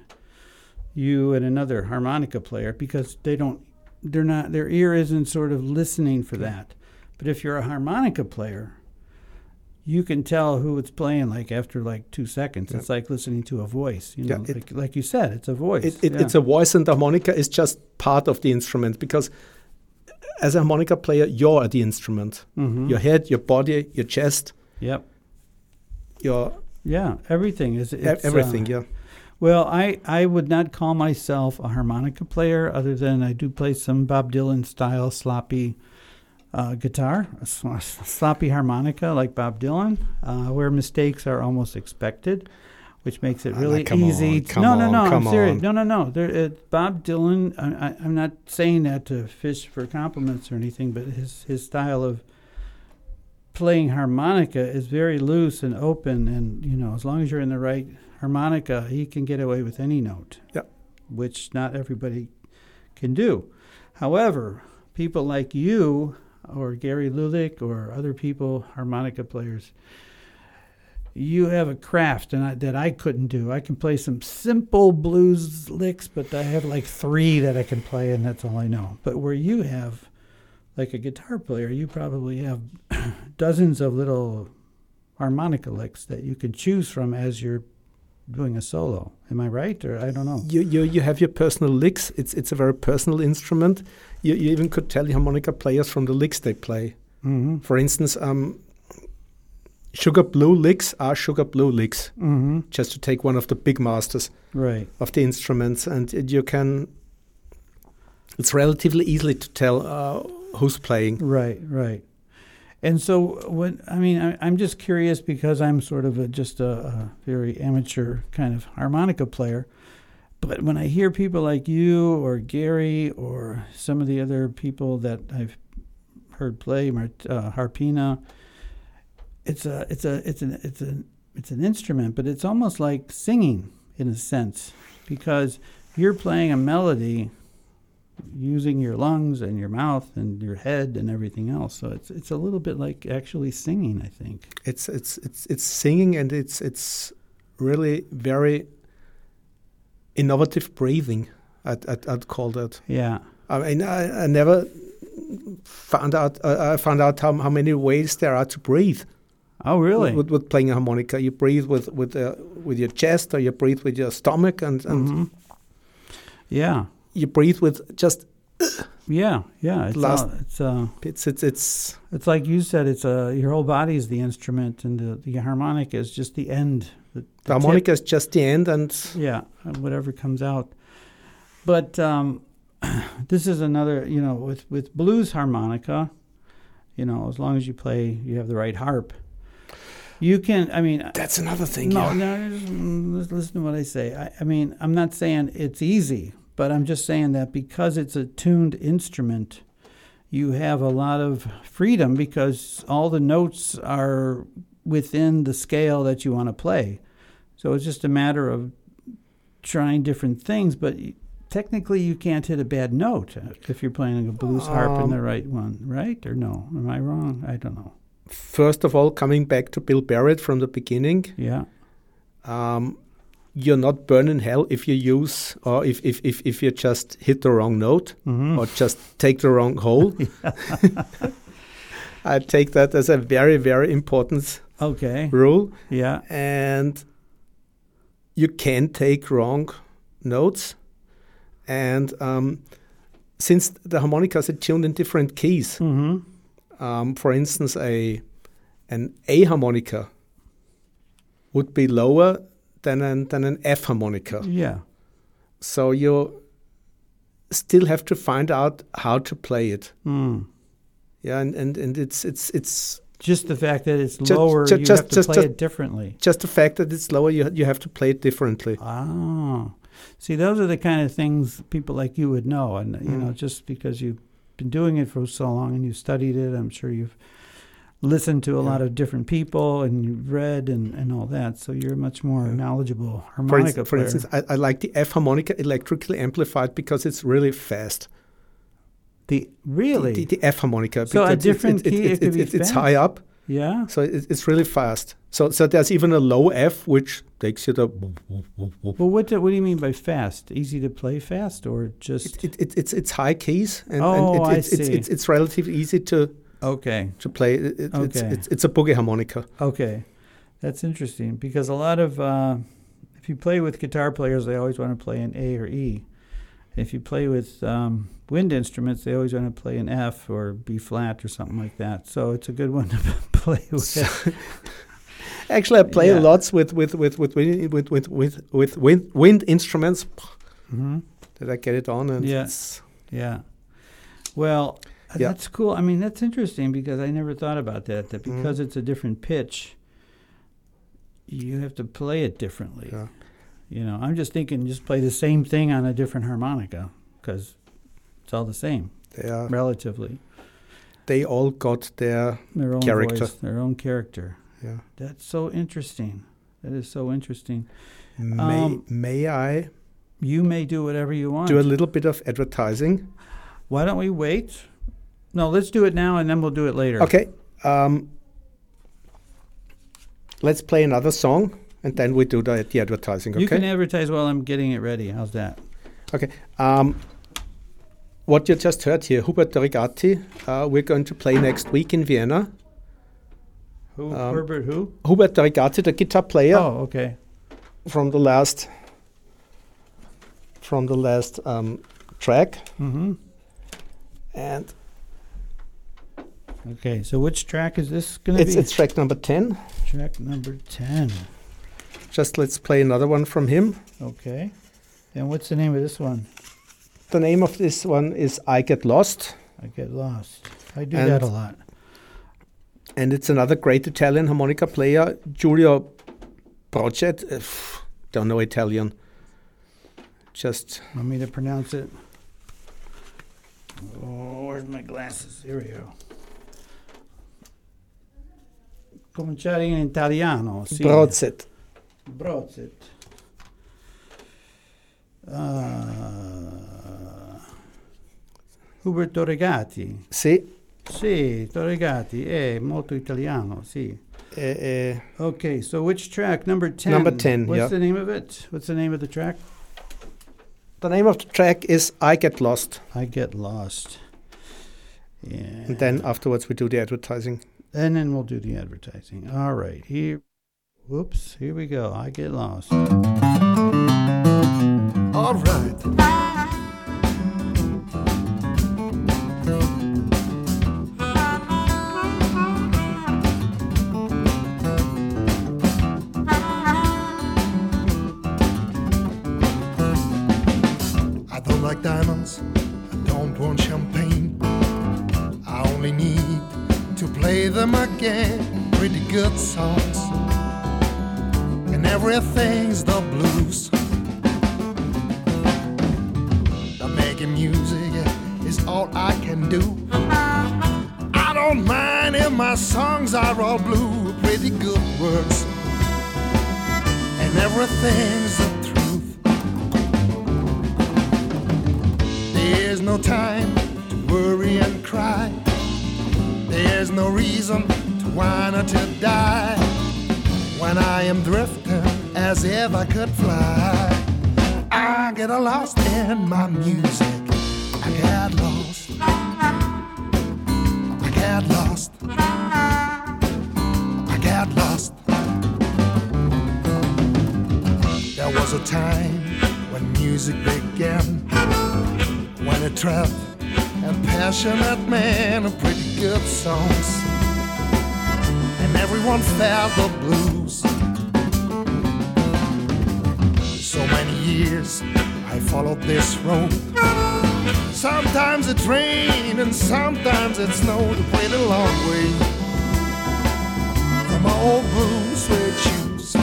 S2: you and another harmonica player because they don't, they're not, their ear isn't sort of listening for that. But if you're a harmonica player, you can tell who it's playing like after like two seconds.
S3: Yeah.
S2: It's like listening to a voice. You
S3: Yeah,
S2: know,
S3: it-
S2: like, like you said, it's a voice.
S3: it, it,
S2: yeah.
S3: it's a voice, and the harmonica is just part of the instrument because as a harmonica player, you're the instrument.
S2: Mhm.
S3: Your head, your body, your chest,
S2: Yep.
S3: your
S2: Yeah. Everything is
S3: e-
S2: it's, uh,
S3: everything. yeah.
S2: Well, I, I would not call myself a harmonica player, other than I do play some Bob Dylan style sloppy uh, guitar, a sloppy harmonica like Bob Dylan, uh, where mistakes are almost expected, which makes it
S3: Ah,
S2: really
S3: come
S2: easy.
S3: on,
S2: to- no, no, no, I'm serious.
S3: on.
S2: No, no, no. There, it, Bob Dylan. I, I, I'm not saying that to fish for compliments or anything, but his his style of playing harmonica is very loose and open, and you know, as long as you're in the right harmonica, he can get away with any note.
S3: Yep.
S2: Which not everybody can do. However, people like you or Gary Lulick or other people, harmonica players, you have a craft and I, that I couldn't do. I can play some simple blues licks, but I have like three that I can play, and that's all I know. But where you have, like a guitar player, you probably have dozens of little harmonica licks that you can choose from as you're doing a solo. Am I right, or I don't know?
S3: You, you you have your personal licks. It's it's a very personal instrument. You, you even could tell the harmonica players from the licks they play.
S2: Mm-hmm.
S3: For instance, um, Sugar Blue licks are Sugar Blue licks.
S2: Mm-hmm.
S3: Just to take one of the big masters
S2: Right.
S3: of the instruments, and it, you can. It's relatively easily to tell uh, who's playing.
S2: Right, right. And so, what I mean, I, I'm just curious because I'm sort of a, just a, a very amateur kind of harmonica player. But when I hear people like you or Gary or some of the other people that I've heard play, uh, Harpina, it's a, it's a, it's an, it's an, it's an instrument, but it's almost like singing in a sense because you're playing a melody using your lungs and your mouth and your head and everything else. So it's it's a little bit like actually singing, I think.
S3: It's it's it's it's singing, and it's it's really very innovative breathing. I'd, I'd, I'd call that.
S2: Yeah.
S3: I mean, I, I never found out. Uh, I found out how, how many ways there are to breathe.
S2: Oh, really?
S3: With, with playing a harmonica, you breathe with with uh, with your chest, or you breathe with your stomach, and and
S2: Mhm. Yeah,
S3: you breathe with just
S2: yeah, yeah. It's
S3: Last-
S2: all- it's uh,
S3: it's it's it's
S2: it's like you said. It's uh, your whole body is the instrument, and the the harmonica is just the end. The,
S3: the
S2: tip.
S3: harmonica is just the end, and
S2: Yeah, whatever comes out. But um, this is another, you know, with with blues harmonica, you know, as long as you play, you have the right harp. You can. I mean,
S3: that's another thing.
S2: no,
S3: yeah.
S2: no. mm, Listen to what I say. I, I mean, I'm not saying it's easy, but I'm just saying that because it's a tuned instrument, you have a lot of freedom because all the notes are within the scale that you want to play. So it's just a matter of trying different things, but technically you can't hit a bad note uh, if you're playing a blues harp in
S3: Um,
S2: the right one, right? Or no? Am I wrong? I don't know.
S3: First of all, coming back to Bill Barrett from the beginning,
S2: Yeah.
S3: um, you're not burning hell if you use or if if if, if you just hit the wrong note
S2: Mm-hmm.
S3: or just take the wrong hole. I take that as a very very important
S2: Okay.
S3: rule,
S2: Yeah.
S3: and you can take wrong notes, and um, since the harmonicas are tuned in different keys,
S2: Mm-hmm.
S3: um, for instance, a an A harmonica would be lower than an than an F harmonica.
S2: Yeah.
S3: So you still have to find out how to play it.
S2: Mm.
S3: Yeah, and, and, and it's it's it's
S2: Just the fact that it's
S3: Ju-
S2: lower,
S3: ju-
S2: you
S3: just-
S2: have to
S3: just-
S2: play
S3: just-
S2: it differently.
S3: just the fact that it's lower. You you have to play it differently.
S2: Ah, see, those are the kind of things people like you would know, and you know,
S3: Mm.
S2: just because you've been doing it for so long and you've studied it, I'm sure you've listened to a
S3: Yeah.
S2: lot of different people and you've read and, and all that, so you're much more
S3: Yeah.
S2: knowledgeable
S3: For,
S2: harmonica
S3: ins- for instance, I, I like the F harmonica electrically amplified because it's really fast.
S2: the
S3: The-
S2: really,
S3: the, the F harmonica.
S2: So a
S3: because it's-
S2: different
S3: it's,
S2: key,
S3: It's,
S2: it could
S3: it's,
S2: be
S3: it's, it's high up,
S2: yeah.
S3: so it, it's really fast. So so there's even a low F which takes you to.
S2: Well, what do, what do you mean by fast? Easy to play fast, or just
S3: It, it, it's it's high keys and,
S2: Oh,
S3: and
S2: I
S3: it, it's, it's,
S2: see.
S3: it's it's relatively easy to
S2: okay?
S3: to play. It, it-
S2: Okay.
S3: it's it's a boogie harmonica.
S2: Okay, that's interesting because a lot of uh, if you play with guitar players, they always want to play an A or E. If you play with um, wind instruments, they always want to play an F or B flat or something like that. So it's a good one to play with.
S3: Actually, I play
S2: Yeah.
S3: lots with with with with wind, with with with, with wind, wind instruments
S2: hmm
S3: that I get it on and
S2: Yeah. Yeah. Well,
S3: Yeah.
S2: that's cool. I mean, that's interesting because I never thought about that. That
S3: Mhm.
S2: because it's a different pitch, you have to play it differently.
S3: Yeah.
S2: You know, I'm just thinking, just play the same thing on a different harmonica because it's all the same
S3: are
S2: relatively.
S3: they all got their
S2: Their own
S3: Character.
S2: voice, their own character.
S3: yeah.
S2: That's so interesting. That is so interesting.
S3: May
S2: Um,
S3: may I
S2: You may do whatever you want.
S3: do a little bit of advertising?
S2: Why don't we wait? No, let's do it now and then we'll do it later.
S3: Okay. Um, let's play another song and then we do the, the advertising. Okay?
S2: You can advertise while I'm getting it ready. How's that?
S3: Okay. Um, what you just heard here, Hubert Dorigati, uh, we're going to play next week in Vienna.
S2: Who?
S3: Um,
S2: Herbert who?
S3: Hubert Dorigati, the guitar player
S2: Oh, okay.
S3: from the last from the last um, track,
S2: Mm-hmm.
S3: and
S2: Okay, so which track is this going to be?
S3: it's track number ten.
S2: track number 10.
S3: Just let's play another one from him.
S2: Okay. And what's the name of this one?
S3: The name of this one is "I Get Lost,"
S2: I get lost. I do
S3: And-
S2: that a lot.
S3: and it's another great Italian harmonica player, Giulio Procet. Uh, don't know Italian. Just
S2: Want me to pronounce it? Oh, where's my glasses? Here we go. Cominciare in italiano. Sì.
S3: Procet.
S2: Brozet. Uh, Hubert Torregati.
S3: Sì.
S2: Sì, Torregati è molto italiano, sì.
S3: eh, eh,
S2: Okay, so which track? Number 10.
S3: Number 10,
S2: What's
S3: yeah.
S2: the name of it? What's the name of the track?
S3: the name of the track is "I Get Lost,"
S2: I Get Lost. Yeah.
S3: and then afterwards we do the advertising.
S2: And then we'll do the advertising. All right, here. Whoops, here we go. I get lost.
S6: All right. Them again. Pretty good songs. And everything's the blues. The making music is all I can do. I don't mind if my songs are all blue. Pretty good words. And everything's the truth. There's no time to worry and cry. There's no reason to whine or to die. When I am drifting as if I could fly, I get lost in my music. I get lost. I get lost. I get lost. There was a time when music began when it trapped a passionate man a pretty songs. And everyone felt the blues. So many years I followed this road. Sometimes it rained and sometimes it snowed a pretty long way from my old blue suede shoes.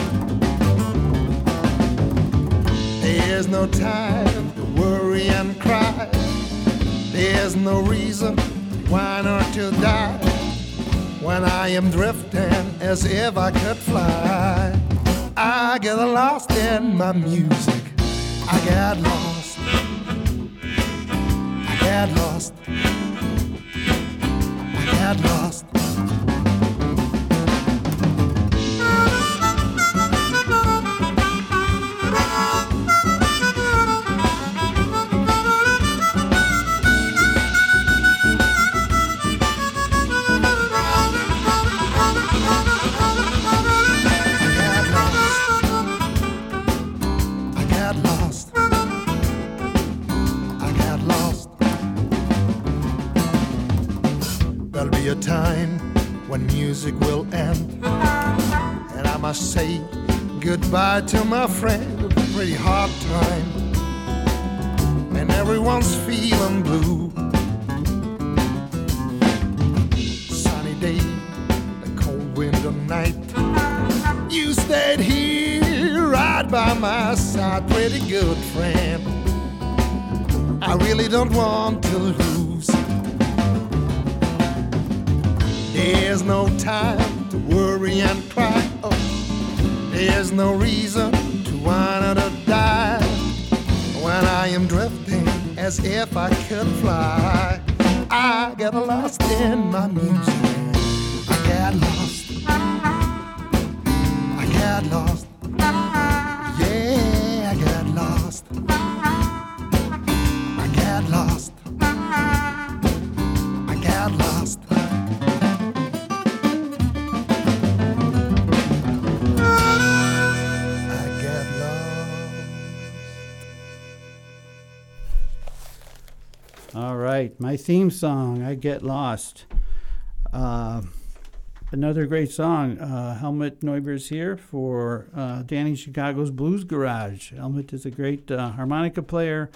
S6: There's no time to worry and cry. There's no reason why not to die when I am drifting as if I could fly. I get lost in my music. I get lost. I get lost. I get lost. Goodbye to my friend. A pretty hard time. And everyone's feeling blue. Sunny day, the cold winter night. You stayed here right by my side, pretty good friend. I really don't want to lose. There's no time to worry and there's no reason to or to die. When I am drifting as if I could fly, I get lost in my music.
S2: My theme song, I Get Lost. Uh, another great song. Uh, Helmut Neuber's here for uh, Danny Chicago's Blues Garage. Helmut is a great uh, harmonica player.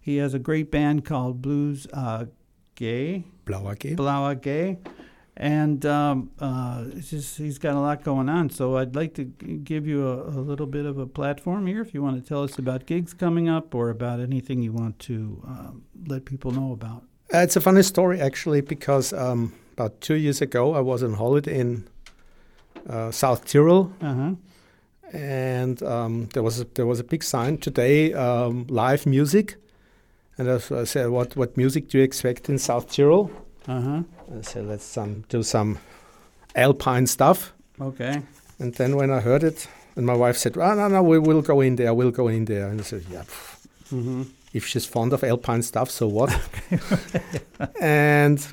S2: He has a great band called Blues uh, Gay,
S3: Blauer.
S2: Blaua Gay. And um, uh, it's just he's got a lot going on. So I'd like to g- give you a, a little bit of a platform here if you want to tell us about gigs coming up or about anything you want to um, let people know about.
S3: Uh, it's a funny story actually because um, about two years ago I was on holiday in uh, South Tyrol
S2: Uh huh.
S3: and um, there was a, there was a big sign today um, live music and I said what what music do you expect in South Tyrol
S2: Uh huh.
S3: I said let's um, do some alpine stuff
S2: Okay.
S3: and then when I heard it and my wife said oh, no no we will go in there we'll go in there and I said yeah
S2: Mm-hmm.
S3: If she's fond of alpine stuff, so what? and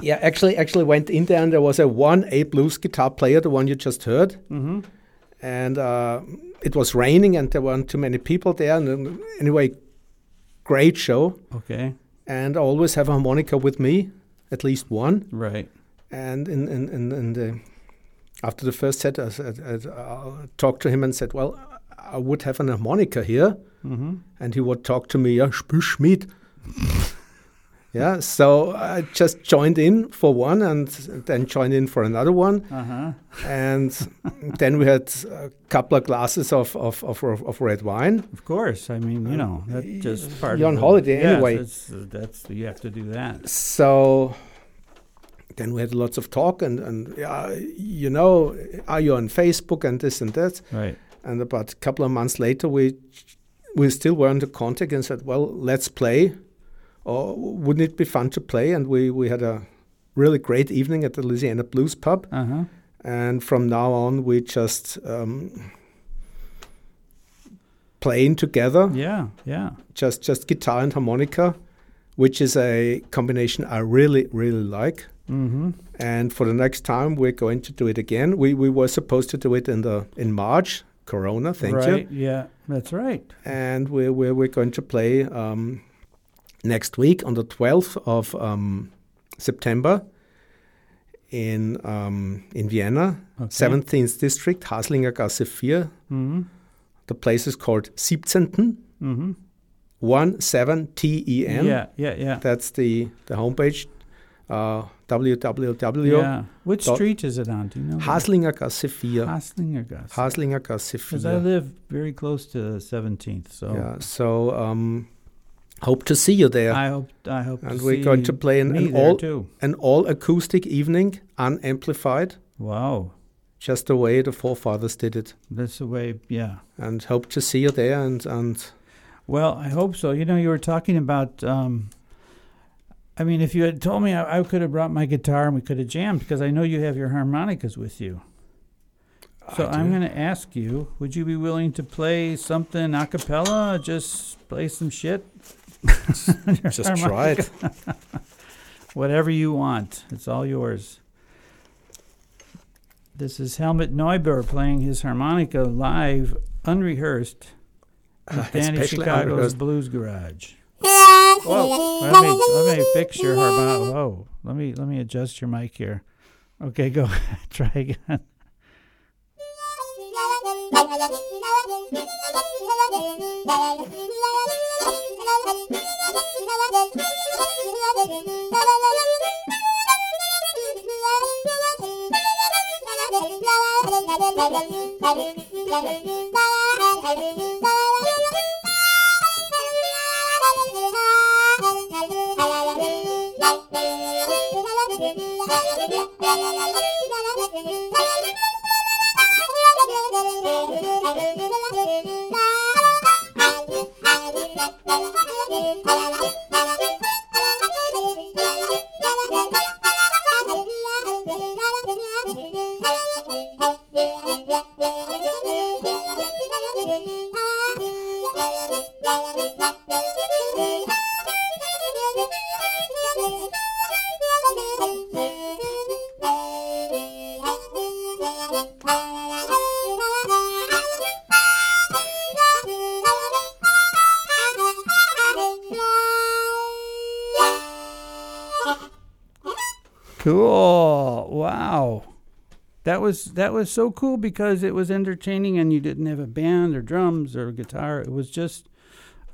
S3: yeah, actually, actually went in there and there was a one A blues guitar player, the one you just heard,
S2: Mm-hmm.
S3: and uh, it was raining and there weren't too many people there. And anyway, great show.
S2: Okay.
S3: And I always have a harmonica with me, at least one.
S2: Right.
S3: And in in in, in the after the first set, I, said- I, I talked to him and said, "Well, I would have an harmonica here."
S2: Mm-hmm.
S3: and he would talk to me, yeah, spiel yeah, so I just joined in for one and then joined in for another one.
S2: Uh huh.
S3: And then we had a couple of glasses of, of, of, of red wine.
S2: Of course. I mean, you know, that's just part.
S3: You're
S2: of
S3: on
S2: the-
S3: holiday
S2: yes,
S3: anyway.
S2: That's, uh, that's you have to do that.
S3: So then we had lots of talk and, and yeah, you know, are you on Facebook and this and that?
S2: Right.
S3: And about a couple of months later, we we still were in the contact and said, "Well, let's play, or wouldn't it be fun to play?" And we we had a really great evening at the Louisiana Blues Pub.
S2: Uh huh.
S3: And from now on, we just um, playing together,
S2: Yeah. Yeah.
S3: just just guitar and harmonica, which is a combination I really really like.
S2: Mm-hmm.
S3: And for the next time, we're going to do it again. We we were supposed to do it in the in March. Corona, thank you.
S2: Yeah. That's right.
S3: and we're, we're, we're going to play um, next week on the 12th of um, September in um, in Vienna,
S2: Okay.
S3: 17th district, Haslinger Gasse 4.
S2: Mm-hmm.
S3: The place is called 17.
S2: Mm-hmm.
S3: 1 7 T E N.
S2: Yeah. Yeah. Yeah.
S3: That's the, the homepage. Uh, www.
S2: Yeah. Which street is it on? Do you know?
S3: Haslinger Gasse 4.
S2: Haslinger Gas.
S3: Haslinger Gasse
S2: Because I live very close to the 17th, so
S3: Yeah, so um, hope to see you there.
S2: I hope I hope.
S3: And we're going to play an- an all-
S2: too.
S3: an all acoustic evening, unamplified,
S2: Wow,
S3: just the way the forefathers did it.
S2: that's the way. Yeah.
S3: And hope to see you there. And, and
S2: Well, I hope so. You know, you were talking about. Um, I mean, if you had told me, I, I could have brought my guitar and we could have jammed because I know you have your harmonicas with you. So
S3: I
S2: I'm going to ask you: Would you be willing to play something a cappella? Just play some shit.
S3: Just try it.
S2: Whatever you want. It's all yours. This is Helmut Neuber playing his harmonica live, unrehearsed, at Danny Chicago's
S3: unrehearsed.
S2: Blues Garage. Whoa, let me let me fix your harmonica. Whoa, let me let me adjust your mic here. Okay, go try again. was that was so cool because it was entertaining and you didn't have a band or drums or guitar. It was just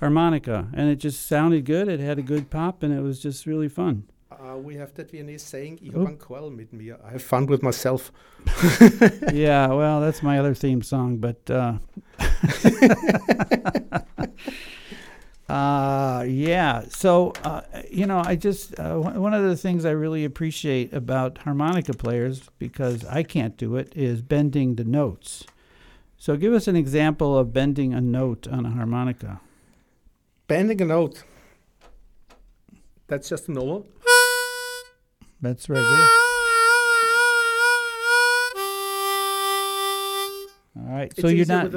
S2: harmonica and it just sounded good. It had a good pop and it was just really fun.
S3: Uh, we have that Viennese saying, Ich hab einen Quell mit mir. I have fun with myself.
S2: yeah, well, that's my other theme song, but uh, uh yeah. So uh, you know, I just uh, one of the things I really appreciate about harmonica players because I can't do it is bending the notes. So give us an example of bending a note on a harmonica.
S3: Bending a note. That's just a normal.
S2: That's right there. All right.
S3: It's
S2: so you're not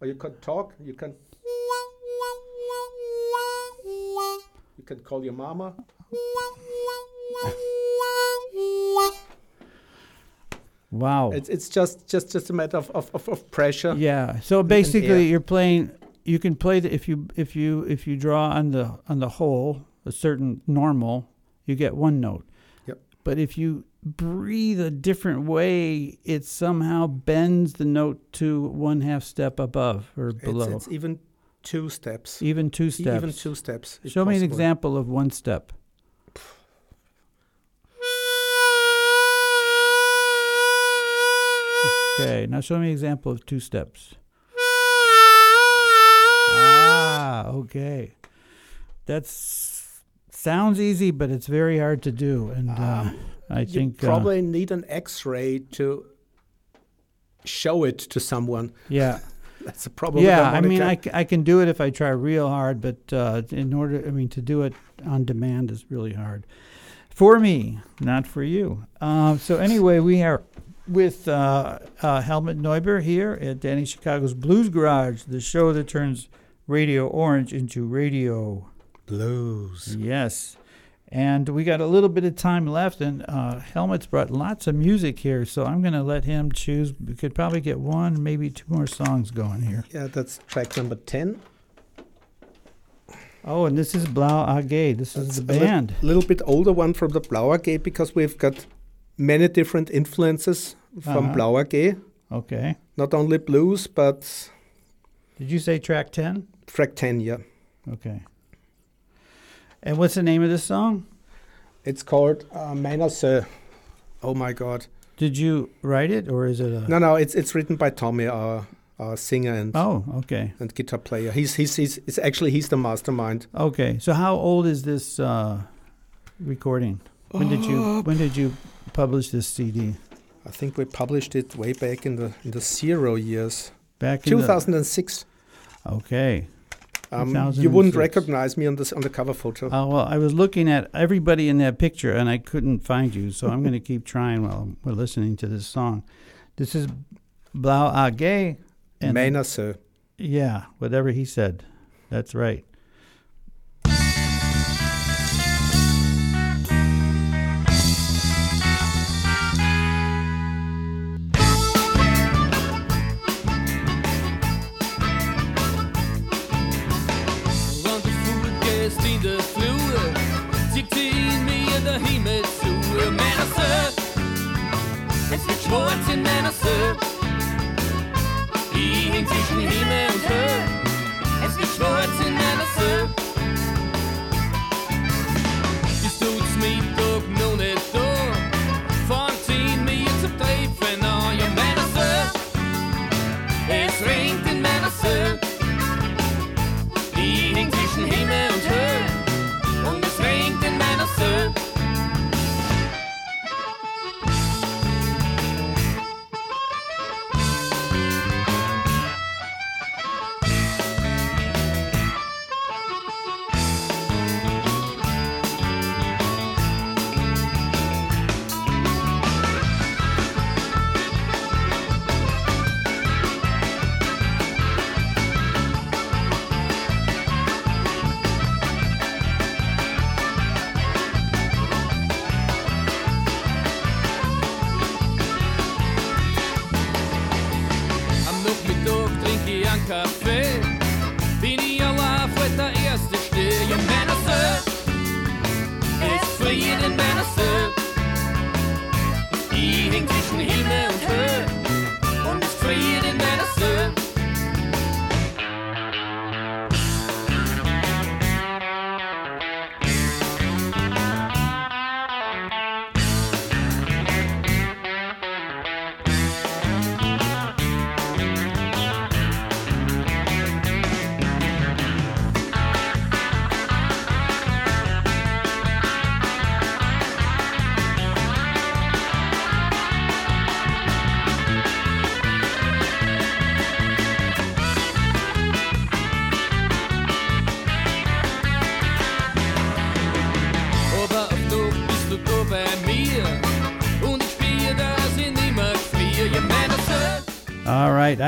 S3: Or you can talk. You can. You can call your mama.
S2: Wow.
S3: It's it's just just just a matter of of, of, of pressure.
S2: Yeah. So basically, you're playing. You can play the, if you if you if you draw on the on the whole a certain normal, you get one note. But if you breathe a different way, it somehow bends the note to one half step above or below.
S3: it's even two steps.
S2: even two steps.
S3: Even two steps.
S2: Show me an example of one step. Okay, now show me an example of two steps. Ah, okay. That's sounds easy, but it's very hard to do, and uh, I
S3: You
S2: think uh,
S3: probably need an X-ray to show it to someone.
S2: yeah,
S3: That's a problem.
S2: yeah. I mean, I, can do it if I try real hard, but uh, in order, I mean, to do it on demand is really hard for me, not for you. Uh, so anyway, we are with uh, uh, Helmut Neuber here at Danny Chicago's Blues Garage, the show that turns Radio Orange into Radio
S3: blues.
S2: Yes. And we got a little bit of time left, and uh, Helmut's brought lots of music here, so I'm going to let him choose. We could probably get one, maybe two more songs going here.
S3: Yeah, that's track number ten.
S2: Oh, and this is Blau AG. This is the band.
S3: a lit- little bit older one from the Blau AG because we've got many different influences from
S2: Uh-huh.
S3: Blau AG.
S2: Okay.
S3: Not only blues, but
S2: Did you say track 10?
S3: track 10, yeah.
S2: Okay. And what's the name of this song?
S3: It's called uh, Oh my God.
S2: Did you write it, or is it a.
S3: No, no, it's it's written by Tommy, our, our singer and,
S2: Oh, okay.
S3: and guitar player. He's, he's, he's, it's actually, he's the mastermind.
S2: Okay. So how old is this uh, recording? When did you when did you publish this CD?
S3: I think we published it way back in the in the zero years,
S2: Back in the-
S3: 2006.
S2: Okay.
S3: Um, you wouldn't recognize me on this on the cover photo.
S2: Oh well, I was looking at everybody in that picture and I couldn't find you, so I'm going to keep trying while we're listening to this song. This is Blau AG. And
S3: Meiner Sö.
S2: yeah, whatever he said, that's right.
S5: Schwarzen Männer Söhne. Die hinkt sich in Himmel und Höhe. Es ist gibt
S2: schwarze Männer Söhne.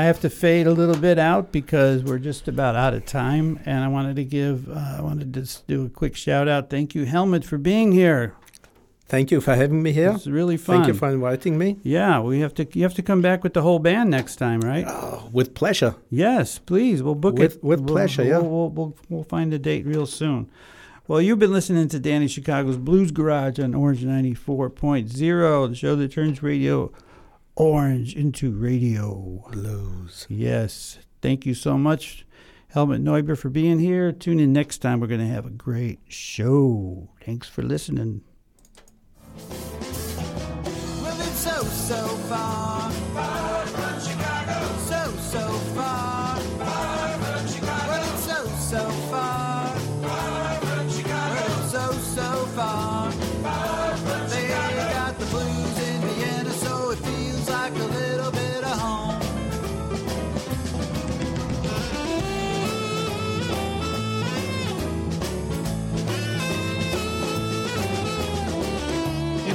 S2: Have to fade a little bit out because we're just about out of time, and I wanted to give, uh, I wanted to just do a quick shout out. Thank you, Helmut, for being here.
S3: Thank you for having me here.
S2: It's really fun.
S3: Thank you for inviting me.
S2: Yeah, we have to. You have to come back with the whole band next time, right?
S3: Oh, with pleasure.
S2: Yes, please. We'll book
S3: With-
S2: it
S3: with
S2: We'll-
S3: pleasure,
S2: We'll,
S3: yeah.
S2: We'll, we'll, we'll find a date real soon. Well, you've been listening to Danny Chicago's Blues Garage on Orange 94.0, the show that turns radio orange into radio.
S3: Blues.
S2: Yes. Thank you so much, Helmut Neuber, for being here. Tune in next time. We're going to have a great show. Thanks for listening.
S1: Well,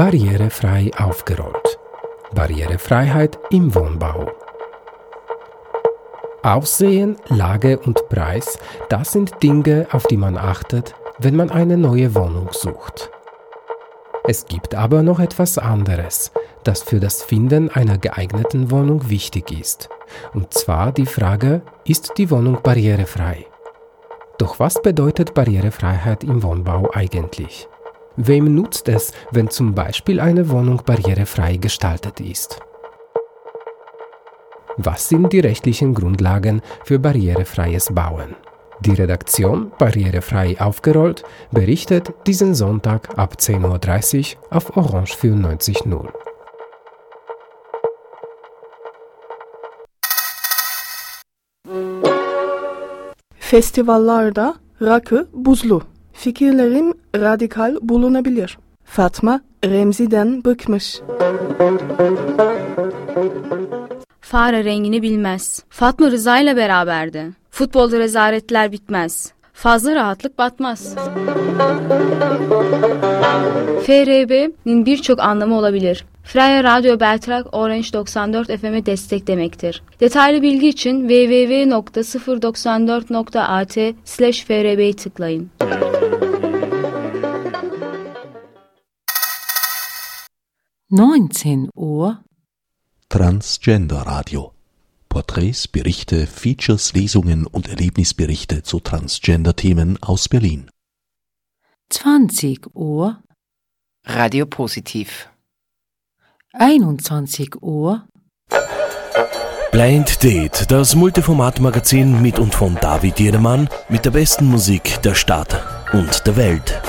S7: Barrierefrei aufgerollt. Barrierefreiheit im Wohnbau. Aussehen, Lage und Preis, das sind Dinge, auf die man achtet, wenn man eine neue Wohnung sucht. Es gibt aber noch etwas anderes, das für das Finden einer geeigneten Wohnung wichtig ist. Und zwar die Frage, ist die Wohnung barrierefrei? Doch was bedeutet Barrierefreiheit im Wohnbau eigentlich? Wem nutzt es, wenn zum Beispiel eine Wohnung barrierefrei gestaltet ist? Was sind die rechtlichen Grundlagen für barrierefreies Bauen? Die Redaktion Barrierefrei aufgerollt berichtet diesen Sonntag ab 10.30 Uhr auf Orange 94.0.
S8: Festivallarda rakı buzlu. Fikirlerim radikal bulunabilir. Fatma Remzi'den bıkmış.
S9: Fare rengini bilmez. Fatma Rıza ile beraberdi. Futbolda rezaletler bitmez. Fazla rahatlık batmaz. FRB'nin birçok anlamı olabilir. Freya Radyo Beltrak Orange 94 FM'e destek demektir. Detaylı bilgi için www.094.at slash FRB'yi tıklayın.
S10: Neunzehn Uhr
S11: Transgender Radio. Porträts, Berichte, Features, Lesungen und Erlebnisberichte zu Transgender-Themen aus Berlin.
S10: 20 Uhr
S12: Radio Positiv.
S10: 21 Uhr
S13: Blind Date, das Multiformat-Magazin mit und von David Jedermann mit der besten Musik der Stadt und der Welt.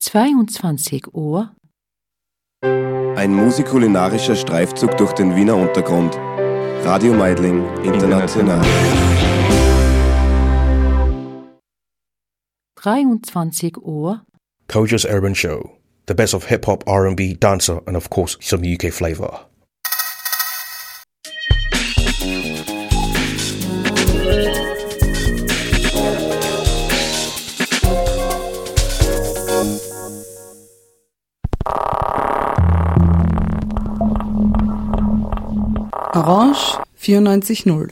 S10: 22 Uhr
S14: Ein musikulinarischer Streifzug durch den Wiener Untergrund. Radio Meidling International.
S10: 23 Uhr
S15: Koja's Urban Show. The best of hip hop, R&B, dancer, and of course some UK flavor.
S16: Orange 94.0,